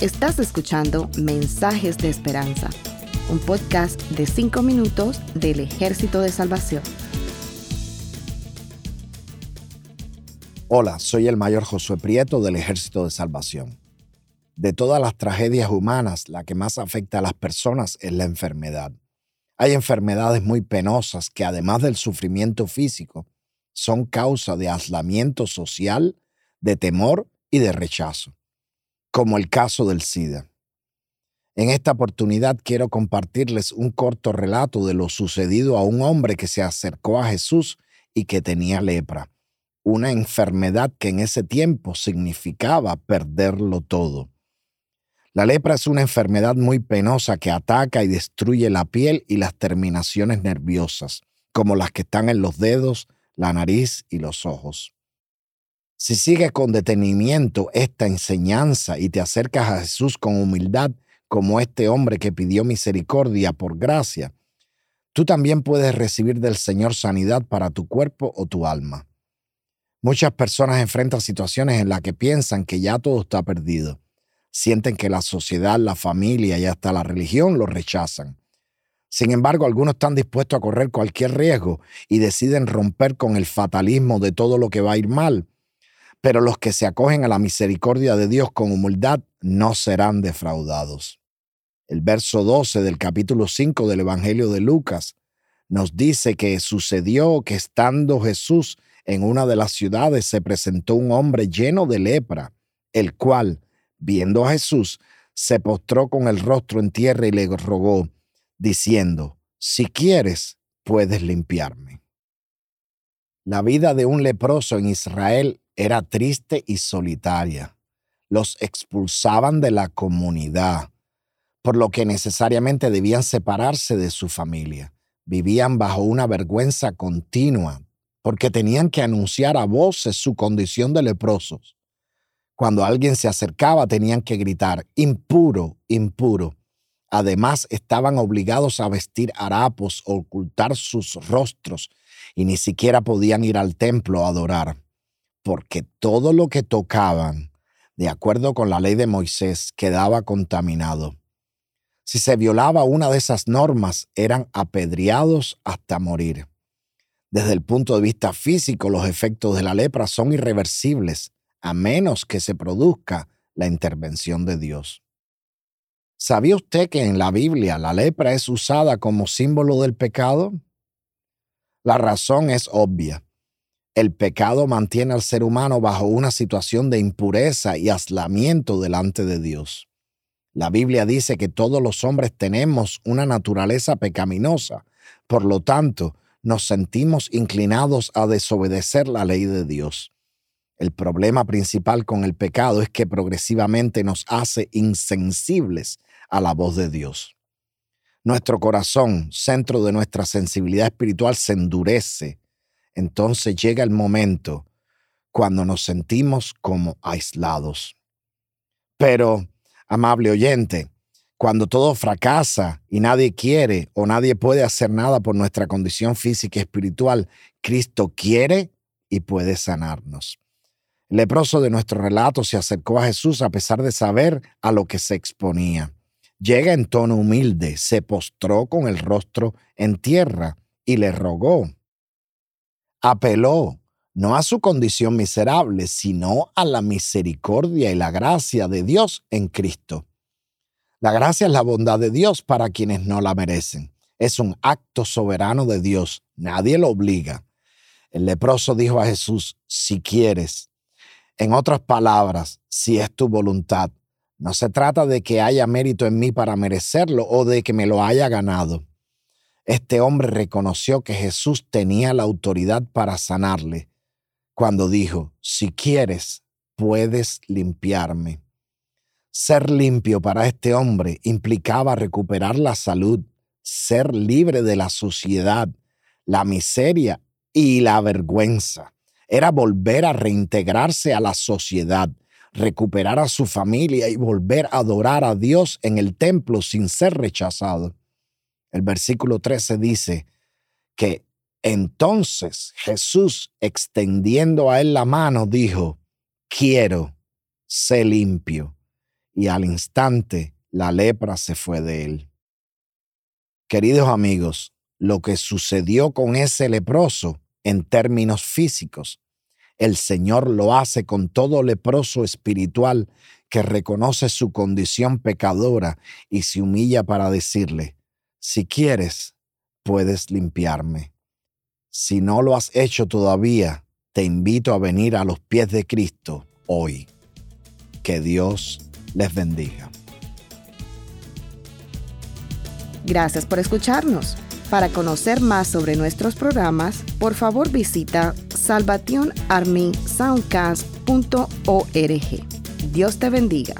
Estás escuchando Mensajes de Esperanza, un podcast de 5 minutos del Ejército de Salvación. Hola, soy el mayor Josué Prieto del Ejército de Salvación. De todas las tragedias humanas, la que más afecta a las personas es la enfermedad. Hay enfermedades muy penosas que además del sufrimiento físico, son causa de aislamiento social, de temor y de rechazo, como el caso del SIDA. En esta oportunidad quiero compartirles un corto relato de lo sucedido a un hombre que se acercó a Jesús y que tenía lepra, una enfermedad que en ese tiempo significaba perderlo todo. La lepra es una enfermedad muy penosa que ataca y destruye la piel y las terminaciones nerviosas, como las que están en los dedos, la nariz y los ojos. Si sigues con detenimiento esta enseñanza y te acercas a Jesús con humildad, como este hombre que pidió misericordia por gracia, tú también puedes recibir del Señor sanidad para tu cuerpo o tu alma. Muchas personas enfrentan situaciones en las que piensan que ya todo está perdido. Sienten que la sociedad, la familia y hasta la religión lo rechazan. Sin embargo, algunos están dispuestos a correr cualquier riesgo y deciden romper con el fatalismo de todo lo que va a ir mal. Pero los que se acogen a la misericordia de Dios con humildad no serán defraudados. El verso 12 del capítulo 5 del Evangelio de Lucas nos dice que sucedió que estando Jesús en una de las ciudades se presentó un hombre lleno de lepra, el cual, viendo a Jesús, se postró con el rostro en tierra y le rogó, diciendo, si quieres, puedes limpiarme. La vida de un leproso en Israel era triste y solitaria. Los expulsaban de la comunidad, por lo que necesariamente debían separarse de su familia. Vivían bajo una vergüenza continua, porque tenían que anunciar a voces su condición de leprosos. Cuando alguien se acercaba tenían que gritar, impuro, impuro. Además, estaban obligados a vestir harapos ocultar sus rostros y ni siquiera podían ir al templo a adorar, porque todo lo que tocaban, de acuerdo con la ley de Moisés, quedaba contaminado. Si se violaba una de esas normas, eran apedreados hasta morir. Desde el punto de vista físico, los efectos de la lepra son irreversibles, a menos que se produzca la intervención de Dios. ¿Sabía usted que en la Biblia la lepra es usada como símbolo del pecado? La razón es obvia. El pecado mantiene al ser humano bajo una situación de impureza y aislamiento delante de Dios. La Biblia dice que todos los hombres tenemos una naturaleza pecaminosa, por lo tanto, nos sentimos inclinados a desobedecer la ley de Dios. El problema principal con el pecado es que progresivamente nos hace insensibles a la voz de Dios. Nuestro corazón, centro de nuestra sensibilidad espiritual, se endurece. Entonces llega el momento cuando nos sentimos como aislados. Pero, amable oyente, cuando todo fracasa y nadie quiere o nadie puede hacer nada por nuestra condición física y espiritual, Cristo quiere y puede sanarnos. El leproso de nuestro relato se acercó a Jesús a pesar de saber a lo que se exponía. Llega en tono humilde, se postró con el rostro en tierra y le rogó. Apeló no a su condición miserable, sino a la misericordia y la gracia de Dios en Cristo. La gracia es la bondad de Dios para quienes no la merecen. Es un acto soberano de Dios. Nadie lo obliga. El leproso dijo a Jesús, si quieres. En otras palabras, si es tu voluntad, no se trata de que haya mérito en mí para merecerlo o de que me lo haya ganado. Este hombre reconoció que Jesús tenía la autoridad para sanarle cuando dijo, si quieres, puedes limpiarme. Ser limpio para este hombre implicaba recuperar la salud, ser libre de la suciedad, la miseria y la vergüenza. Era volver a reintegrarse a la sociedad, recuperar a su familia y volver a adorar a Dios en el templo sin ser rechazado. El versículo 13 dice que entonces Jesús, extendiendo a él la mano, dijo, quiero, sé limpio. Y al instante la lepra se fue de él. Queridos amigos, lo que sucedió con ese leproso en términos físicos, el Señor lo hace con todo leproso espiritual que reconoce su condición pecadora y se humilla para decirle, si quieres, puedes limpiarme. Si no lo has hecho todavía, te invito a venir a los pies de Cristo hoy. Que Dios les bendiga. Gracias por escucharnos. Para conocer más sobre nuestros programas, por favor visita salvationarmysoundcast.org. Dios te bendiga.